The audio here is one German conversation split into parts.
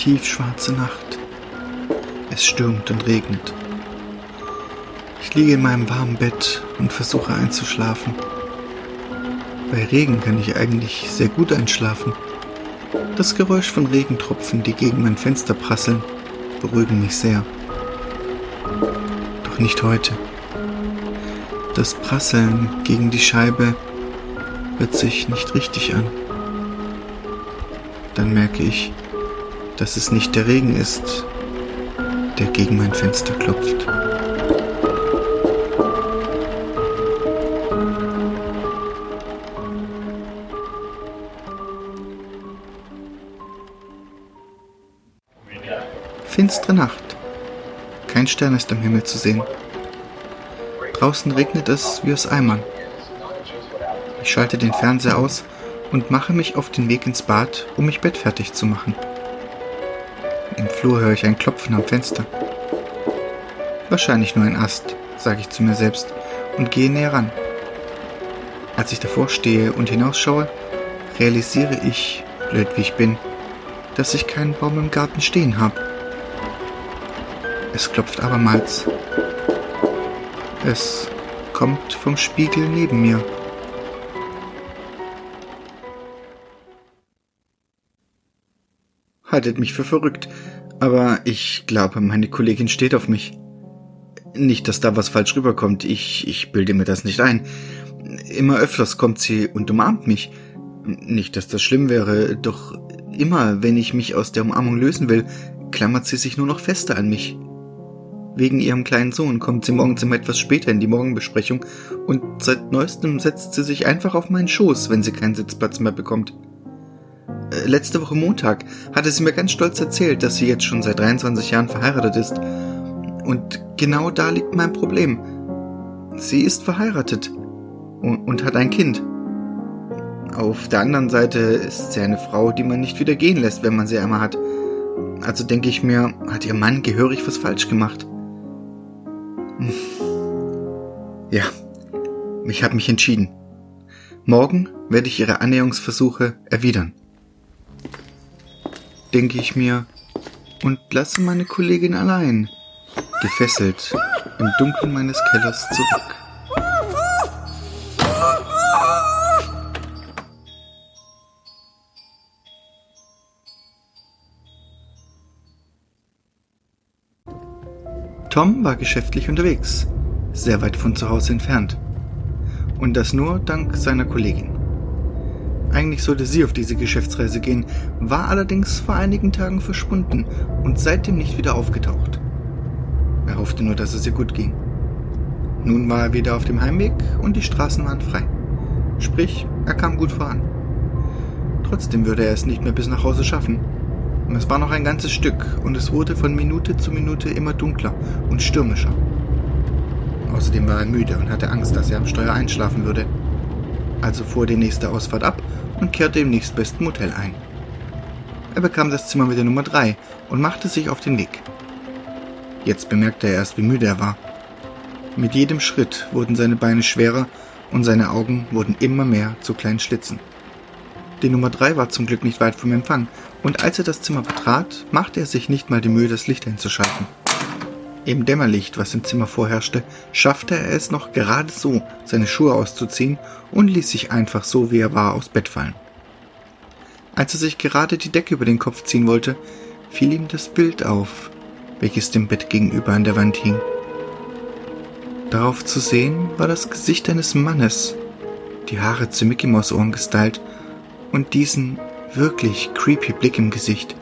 tiefschwarze Nacht. Es stürmt und regnet. Ich liege in meinem warmen Bett und versuche einzuschlafen. Bei Regen kann ich eigentlich sehr gut einschlafen. Das Geräusch von Regentropfen, die gegen mein Fenster prasseln, beruhigen mich sehr. Doch nicht heute. Das Prasseln gegen die Scheibe hört sich nicht richtig an. Dann merke ich, dass es nicht der Regen ist, der gegen mein Fenster klopft. Finstere Nacht. Kein Stern ist am Himmel zu sehen. Draußen regnet es wie aus Eimern. Ich schalte den Fernseher aus und mache mich auf den Weg ins Bad, um mich bettfertig zu machen. Im Flur höre ich ein Klopfen am Fenster. Wahrscheinlich nur ein Ast, sage ich zu mir selbst und gehe näher ran. Als ich davor stehe und hinausschaue, realisiere ich, blöd wie ich bin, dass ich keinen Baum im Garten stehen habe. Es klopft abermals. Es kommt vom Spiegel neben mir. Haltet mich für verrückt, aber ich glaube, meine Kollegin steht auf mich. Nicht, dass da was falsch rüberkommt, ich, ich bilde mir das nicht ein. Immer öfters kommt sie und umarmt mich. Nicht, dass das schlimm wäre, doch immer, wenn ich mich aus der Umarmung lösen will, klammert sie sich nur noch fester an mich. Wegen ihrem kleinen Sohn kommt sie morgens immer etwas später in die Morgenbesprechung und seit neuestem setzt sie sich einfach auf meinen Schoß, wenn sie keinen Sitzplatz mehr bekommt. Äh, letzte Woche Montag hatte sie mir ganz stolz erzählt, dass sie jetzt schon seit 23 Jahren verheiratet ist. Und genau da liegt mein Problem. Sie ist verheiratet und, und hat ein Kind. Auf der anderen Seite ist sie eine Frau, die man nicht wieder gehen lässt, wenn man sie einmal hat. Also denke ich mir, hat ihr Mann gehörig was falsch gemacht. Ja, ich habe mich entschieden. Morgen werde ich ihre Annäherungsversuche erwidern. Denke ich mir und lasse meine Kollegin allein, gefesselt, im Dunkeln meines Kellers zurück. Tom war geschäftlich unterwegs, sehr weit von zu Hause entfernt. Und das nur dank seiner Kollegin. Eigentlich sollte sie auf diese Geschäftsreise gehen, war allerdings vor einigen Tagen verschwunden und seitdem nicht wieder aufgetaucht. Er hoffte nur, dass es ihr gut ging. Nun war er wieder auf dem Heimweg und die Straßen waren frei. Sprich, er kam gut voran. Trotzdem würde er es nicht mehr bis nach Hause schaffen, es war noch ein ganzes Stück und es wurde von Minute zu Minute immer dunkler und stürmischer. Außerdem war er müde und hatte Angst, dass er am Steuer einschlafen würde. Also fuhr die nächste Ausfahrt ab und kehrte im nächstbesten Motel ein. Er bekam das Zimmer mit der Nummer 3 und machte sich auf den Weg. Jetzt bemerkte er erst, wie müde er war. Mit jedem Schritt wurden seine Beine schwerer und seine Augen wurden immer mehr zu kleinen Schlitzen. Die Nummer 3 war zum Glück nicht weit vom Empfang und als er das Zimmer betrat, machte er sich nicht mal die Mühe, das Licht einzuschalten. Im Dämmerlicht, was im Zimmer vorherrschte, schaffte er es noch gerade so, seine Schuhe auszuziehen und ließ sich einfach so, wie er war, aufs Bett fallen. Als er sich gerade die Decke über den Kopf ziehen wollte, fiel ihm das Bild auf, welches dem Bett gegenüber an der Wand hing. Darauf zu sehen war das Gesicht eines Mannes, die Haare zu Mickey Mouse Ohren gestylt und diesen wirklich creepy Blick im Gesicht.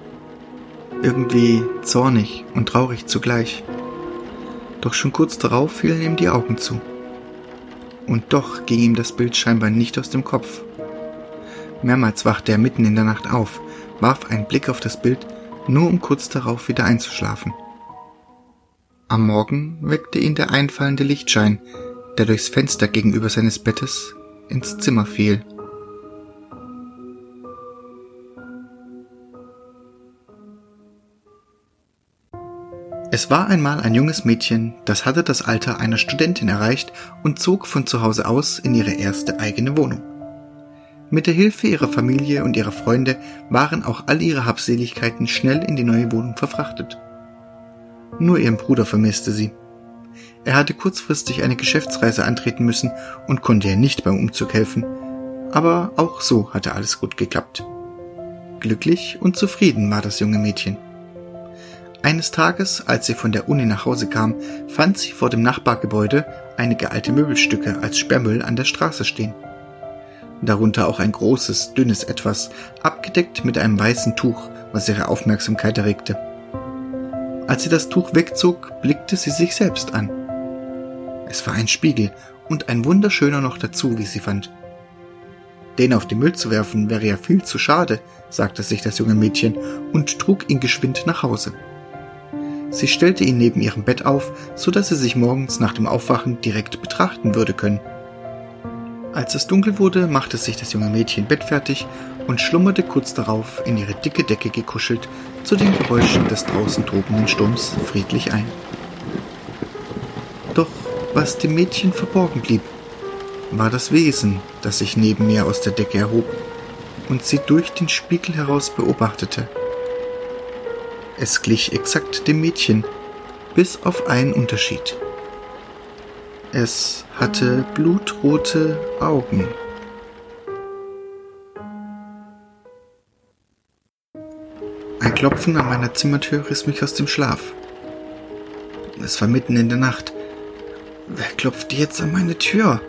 Irgendwie zornig und traurig zugleich. Doch schon kurz darauf fielen ihm die Augen zu. Und doch ging ihm das Bild scheinbar nicht aus dem Kopf. Mehrmals wachte er mitten in der Nacht auf, warf einen Blick auf das Bild, nur um kurz darauf wieder einzuschlafen. Am Morgen weckte ihn der einfallende Lichtschein, der durchs Fenster gegenüber seines Bettes ins Zimmer fiel. Es war einmal ein junges Mädchen, das hatte das Alter einer Studentin erreicht und zog von zu Hause aus in ihre erste eigene Wohnung. Mit der Hilfe ihrer Familie und ihrer Freunde waren auch all ihre Habseligkeiten schnell in die neue Wohnung verfrachtet. Nur ihren Bruder vermisste sie. Er hatte kurzfristig eine Geschäftsreise antreten müssen und konnte ihr nicht beim Umzug helfen, aber auch so hatte alles gut geklappt. Glücklich und zufrieden war das junge Mädchen. Eines Tages, als sie von der Uni nach Hause kam, fand sie vor dem Nachbargebäude einige alte Möbelstücke als Sperrmüll an der Straße stehen. Darunter auch ein großes, dünnes Etwas, abgedeckt mit einem weißen Tuch, was ihre Aufmerksamkeit erregte. Als sie das Tuch wegzog, blickte sie sich selbst an. Es war ein Spiegel und ein wunderschöner noch dazu, wie sie fand. Den auf den Müll zu werfen wäre ja viel zu schade, sagte sich das junge Mädchen und trug ihn geschwind nach Hause. Sie stellte ihn neben ihrem Bett auf, so dass sie sich morgens nach dem Aufwachen direkt betrachten würde können. Als es dunkel wurde, machte sich das junge Mädchen bettfertig und schlummerte kurz darauf in ihre dicke Decke gekuschelt zu den Geräuschen des draußen tobenden Sturms friedlich ein. Doch was dem Mädchen verborgen blieb, war das Wesen, das sich neben ihr aus der Decke erhob und sie durch den Spiegel heraus beobachtete. Es glich exakt dem Mädchen, bis auf einen Unterschied. Es hatte blutrote Augen. Ein Klopfen an meiner Zimmertür riss mich aus dem Schlaf. Es war mitten in der Nacht. Wer klopft jetzt an meine Tür?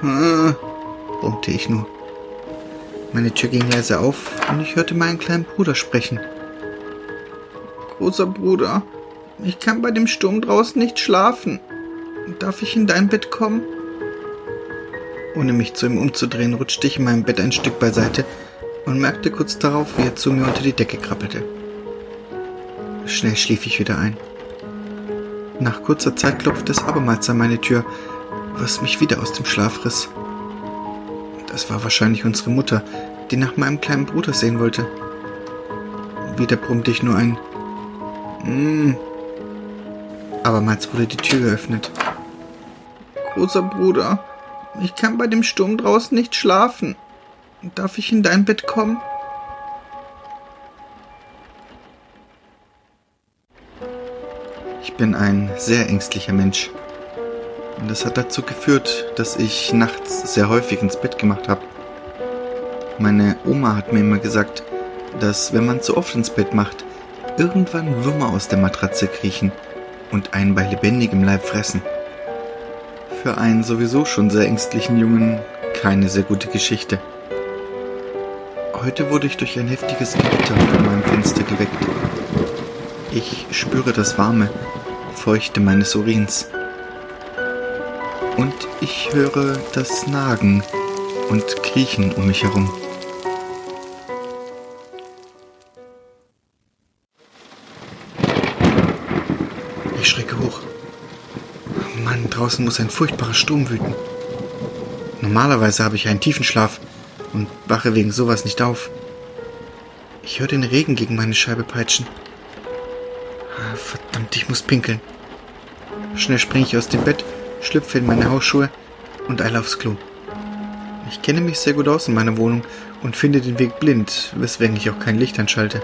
Hm, brummte ich nur. Meine Tür ging leise auf und ich hörte meinen kleinen Bruder sprechen großer Bruder. Ich kann bei dem Sturm draußen nicht schlafen. Darf ich in dein Bett kommen? Ohne mich zu ihm umzudrehen, rutschte ich in meinem Bett ein Stück beiseite und merkte kurz darauf, wie er zu mir unter die Decke krabbelte. Schnell schlief ich wieder ein. Nach kurzer Zeit klopfte es abermals an meine Tür, was mich wieder aus dem Schlaf riss. Das war wahrscheinlich unsere Mutter, die nach meinem kleinen Bruder sehen wollte. Wieder brummte ich nur ein hm. Abermals wurde die Tür geöffnet. Großer Bruder, ich kann bei dem Sturm draußen nicht schlafen. Darf ich in dein Bett kommen? Ich bin ein sehr ängstlicher Mensch. Und das hat dazu geführt, dass ich nachts sehr häufig ins Bett gemacht habe. Meine Oma hat mir immer gesagt, dass wenn man zu oft ins Bett macht, irgendwann Würmer aus der Matratze kriechen und einen bei lebendigem Leib fressen. Für einen sowieso schon sehr ängstlichen Jungen keine sehr gute Geschichte. Heute wurde ich durch ein heftiges Gewitter vor meinem Fenster geweckt. Ich spüre das Warme, Feuchte meines Urins. Und ich höre das Nagen und Kriechen um mich herum. Draußen muss ein furchtbarer Sturm wüten. Normalerweise habe ich einen tiefen Schlaf und wache wegen sowas nicht auf. Ich höre den Regen gegen meine Scheibe peitschen. Ah, verdammt, ich muss pinkeln. Schnell springe ich aus dem Bett, schlüpfe in meine Hausschuhe und eile aufs Klo. Ich kenne mich sehr gut aus in meiner Wohnung und finde den Weg blind, weswegen ich auch kein Licht anschalte.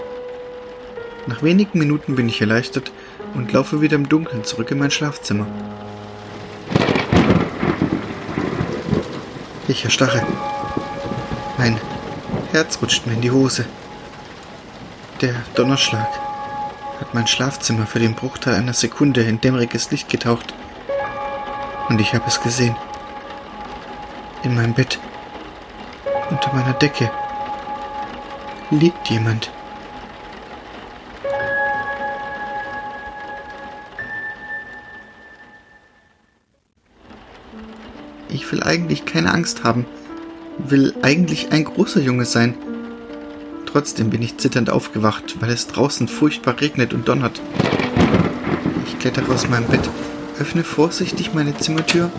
Nach wenigen Minuten bin ich erleichtert und laufe wieder im Dunkeln zurück in mein Schlafzimmer. Ich erstarre. Mein Herz rutscht mir in die Hose. Der Donnerschlag hat mein Schlafzimmer für den Bruchteil einer Sekunde in dämmeriges Licht getaucht. Und ich habe es gesehen. In meinem Bett, unter meiner Decke, liegt jemand. Ich will eigentlich keine Angst haben. Will eigentlich ein großer Junge sein. Trotzdem bin ich zitternd aufgewacht, weil es draußen furchtbar regnet und donnert. Ich klettere aus meinem Bett, öffne vorsichtig meine Zimmertür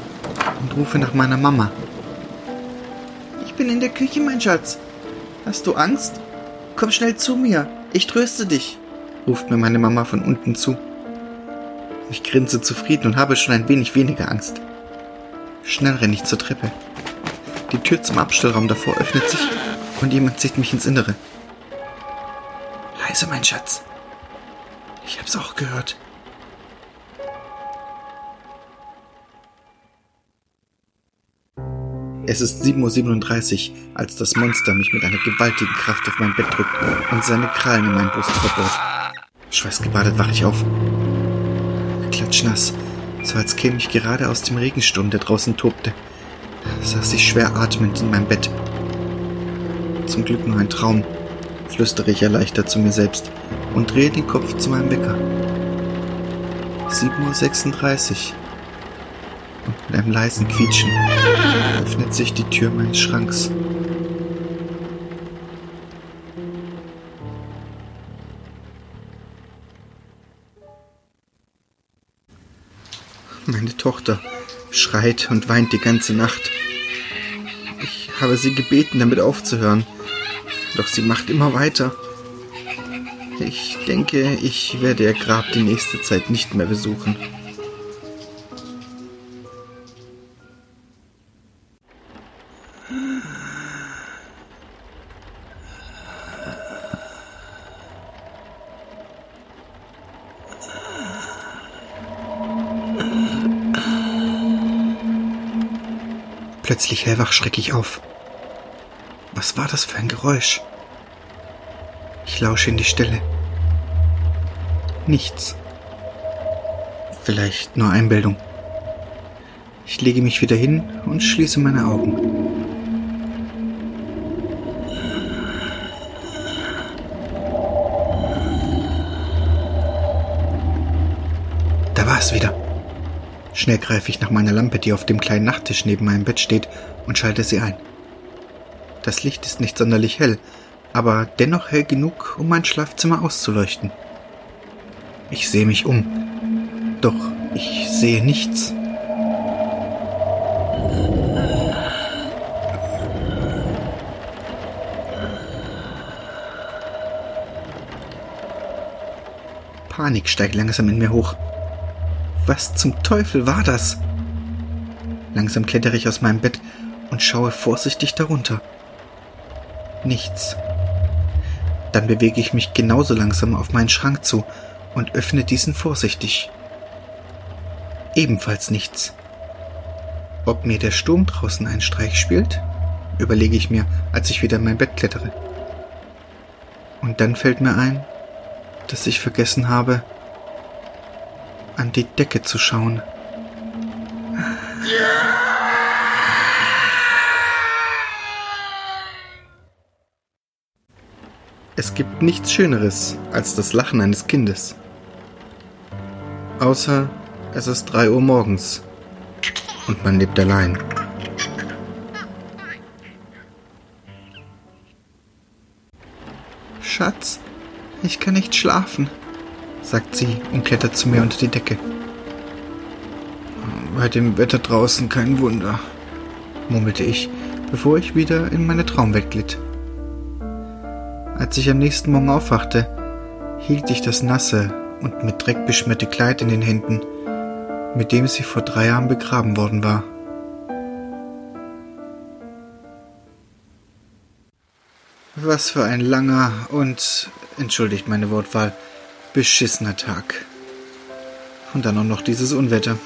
und rufe nach meiner Mama. Ich bin in der Küche, mein Schatz. Hast du Angst? Komm schnell zu mir. Ich tröste dich, ruft mir meine Mama von unten zu. Ich grinse zufrieden und habe schon ein wenig weniger Angst. Schnell renne ich zur Treppe. Die Tür zum Abstellraum davor öffnet sich und jemand zieht mich ins Innere. Leise, mein Schatz. Ich hab's auch gehört. Es ist 7.37 Uhr, als das Monster mich mit einer gewaltigen Kraft auf mein Bett drückt und seine Krallen in meinen Brust verbohrt. Schweißgebadet wache ich auf. Klatschnass, so als käme ich gerade aus dem Regensturm, der draußen tobte, saß ich schwer atmend in meinem Bett. Zum Glück nur ein Traum, flüstere ich erleichtert zu mir selbst und drehe den Kopf zu meinem Wecker. 7.36 Uhr. Und mit einem leisen Quietschen öffnet sich die Tür meines Schranks. Meine Tochter schreit und weint die ganze Nacht. Ich habe sie gebeten, damit aufzuhören, doch sie macht immer weiter. Ich denke, ich werde ihr Grab die nächste Zeit nicht mehr besuchen. Plötzlich hellwach schrecke ich auf. Was war das für ein Geräusch? Ich lausche in die Stille. Nichts. Vielleicht nur Einbildung. Ich lege mich wieder hin und schließe meine Augen. Da war es wieder. Schnell greife ich nach meiner Lampe, die auf dem kleinen Nachttisch neben meinem Bett steht, und schalte sie ein. Das Licht ist nicht sonderlich hell, aber dennoch hell genug, um mein Schlafzimmer auszuleuchten. Ich sehe mich um, doch ich sehe nichts. Panik steigt langsam in mir hoch. Was zum Teufel war das? Langsam klettere ich aus meinem Bett und schaue vorsichtig darunter. Nichts. Dann bewege ich mich genauso langsam auf meinen Schrank zu und öffne diesen vorsichtig. Ebenfalls nichts. Ob mir der Sturm draußen einen Streich spielt, überlege ich mir, als ich wieder in mein Bett klettere. Und dann fällt mir ein, dass ich vergessen habe, an die Decke zu schauen. Es gibt nichts Schöneres als das Lachen eines Kindes. Außer es ist drei Uhr morgens und man lebt allein. Schatz, ich kann nicht schlafen sagt sie und klettert zu mir unter die Decke. Bei dem Wetter draußen kein Wunder, murmelte ich, bevor ich wieder in meine Traumwelt glitt. Als ich am nächsten Morgen aufwachte, hielt ich das nasse und mit Dreck beschmierte Kleid in den Händen, mit dem sie vor drei Jahren begraben worden war. Was für ein langer und, entschuldigt meine Wortwahl, beschissener Tag. Und dann auch noch dieses Unwetter.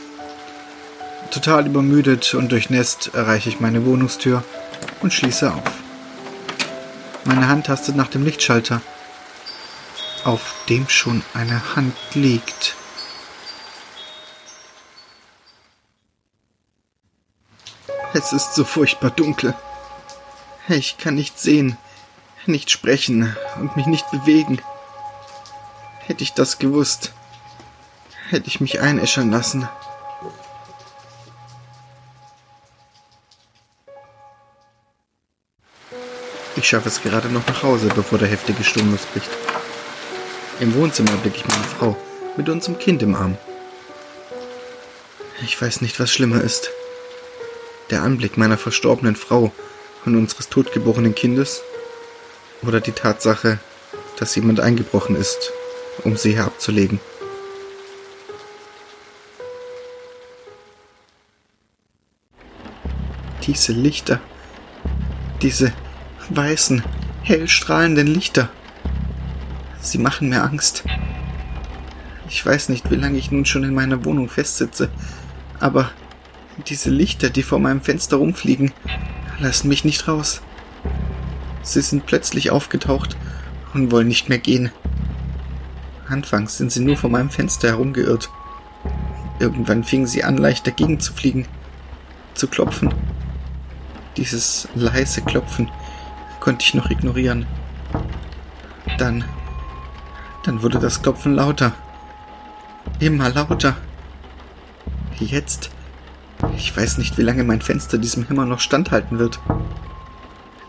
Total übermüdet und durchnässt erreiche ich meine Wohnungstür und schließe auf. Meine Hand tastet nach dem Lichtschalter, auf dem schon eine Hand liegt. Es ist so furchtbar dunkel. Ich kann nicht sehen, nicht sprechen und mich nicht bewegen. Hätte ich das gewusst, hätte ich mich einäschern lassen. Ich schaffe es gerade noch nach Hause, bevor der heftige Sturm losbricht. Im Wohnzimmer blicke ich meine Frau mit unserem Kind im Arm. Ich weiß nicht, was schlimmer ist. Der Anblick meiner verstorbenen Frau und unseres totgeborenen Kindes oder die Tatsache, dass jemand eingebrochen ist um sie herabzulegen. Diese Lichter, Diese weißen, hell strahlenden Lichter. Sie machen mir Angst. Ich weiß nicht, wie lange ich nun schon in meiner Wohnung festsitze, aber diese Lichter, die vor meinem Fenster rumfliegen, lassen mich nicht raus. Sie sind plötzlich aufgetaucht und wollen nicht mehr gehen. Anfangs sind sie nur vor meinem Fenster herumgeirrt. Irgendwann fingen sie an, leicht dagegen zu fliegen, zu klopfen. Dieses leise Klopfen konnte ich noch ignorieren. Dann, dann wurde das Klopfen lauter. Immer lauter. Jetzt, ich weiß nicht, wie lange mein Fenster diesem Hämmer noch standhalten wird.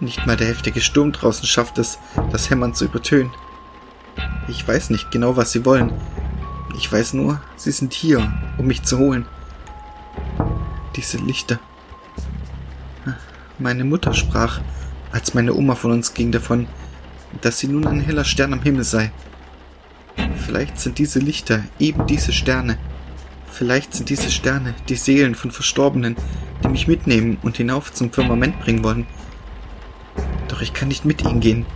Nicht mal der heftige Sturm draußen schafft es, das Hämmern zu übertönen. Ich weiß nicht genau, was sie wollen. Ich weiß nur, sie sind hier, um mich zu holen. Diese Lichter. Meine Mutter sprach, als meine Oma von uns ging, davon, dass sie nun ein heller Stern am Himmel sei. Vielleicht sind diese Lichter eben diese Sterne. Vielleicht sind diese Sterne die Seelen von Verstorbenen, die mich mitnehmen und hinauf zum Firmament bringen wollen. Doch ich kann nicht mit ihnen gehen.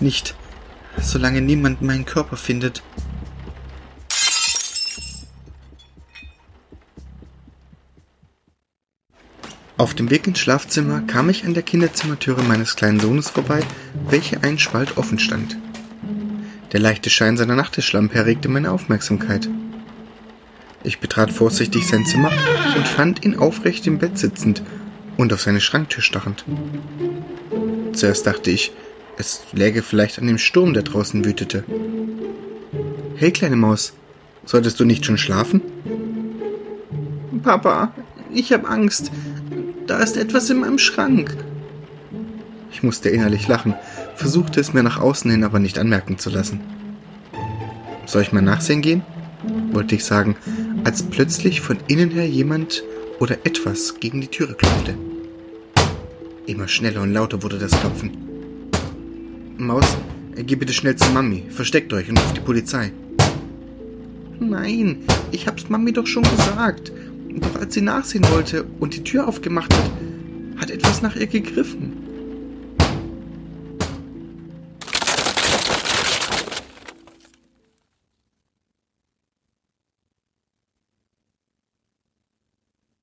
Nicht, solange niemand meinen Körper findet. Auf dem Weg ins Schlafzimmer kam ich an der Kinderzimmertüre meines kleinen Sohnes vorbei, welche einen Spalt offen stand. Der leichte Schein seiner Nachttischlampe erregte meine Aufmerksamkeit. Ich betrat vorsichtig sein Zimmer und fand ihn aufrecht im Bett sitzend und auf seine Schranktür starrend. Zuerst dachte ich, es läge vielleicht an dem Sturm, der draußen wütete. Hey, kleine Maus, solltest du nicht schon schlafen? Papa, ich hab Angst. Da ist etwas in meinem Schrank. Ich musste innerlich lachen, versuchte es mir nach außen hin aber nicht anmerken zu lassen. Soll ich mal nachsehen gehen? wollte ich sagen, als plötzlich von innen her jemand oder etwas gegen die Türe klopfte. Immer schneller und lauter wurde das Klopfen. Maus, geh bitte schnell zu Mami, versteckt euch und ruft die Polizei. Nein, ich hab's Mami doch schon gesagt. Doch als sie nachsehen wollte und die Tür aufgemacht hat, hat etwas nach ihr gegriffen.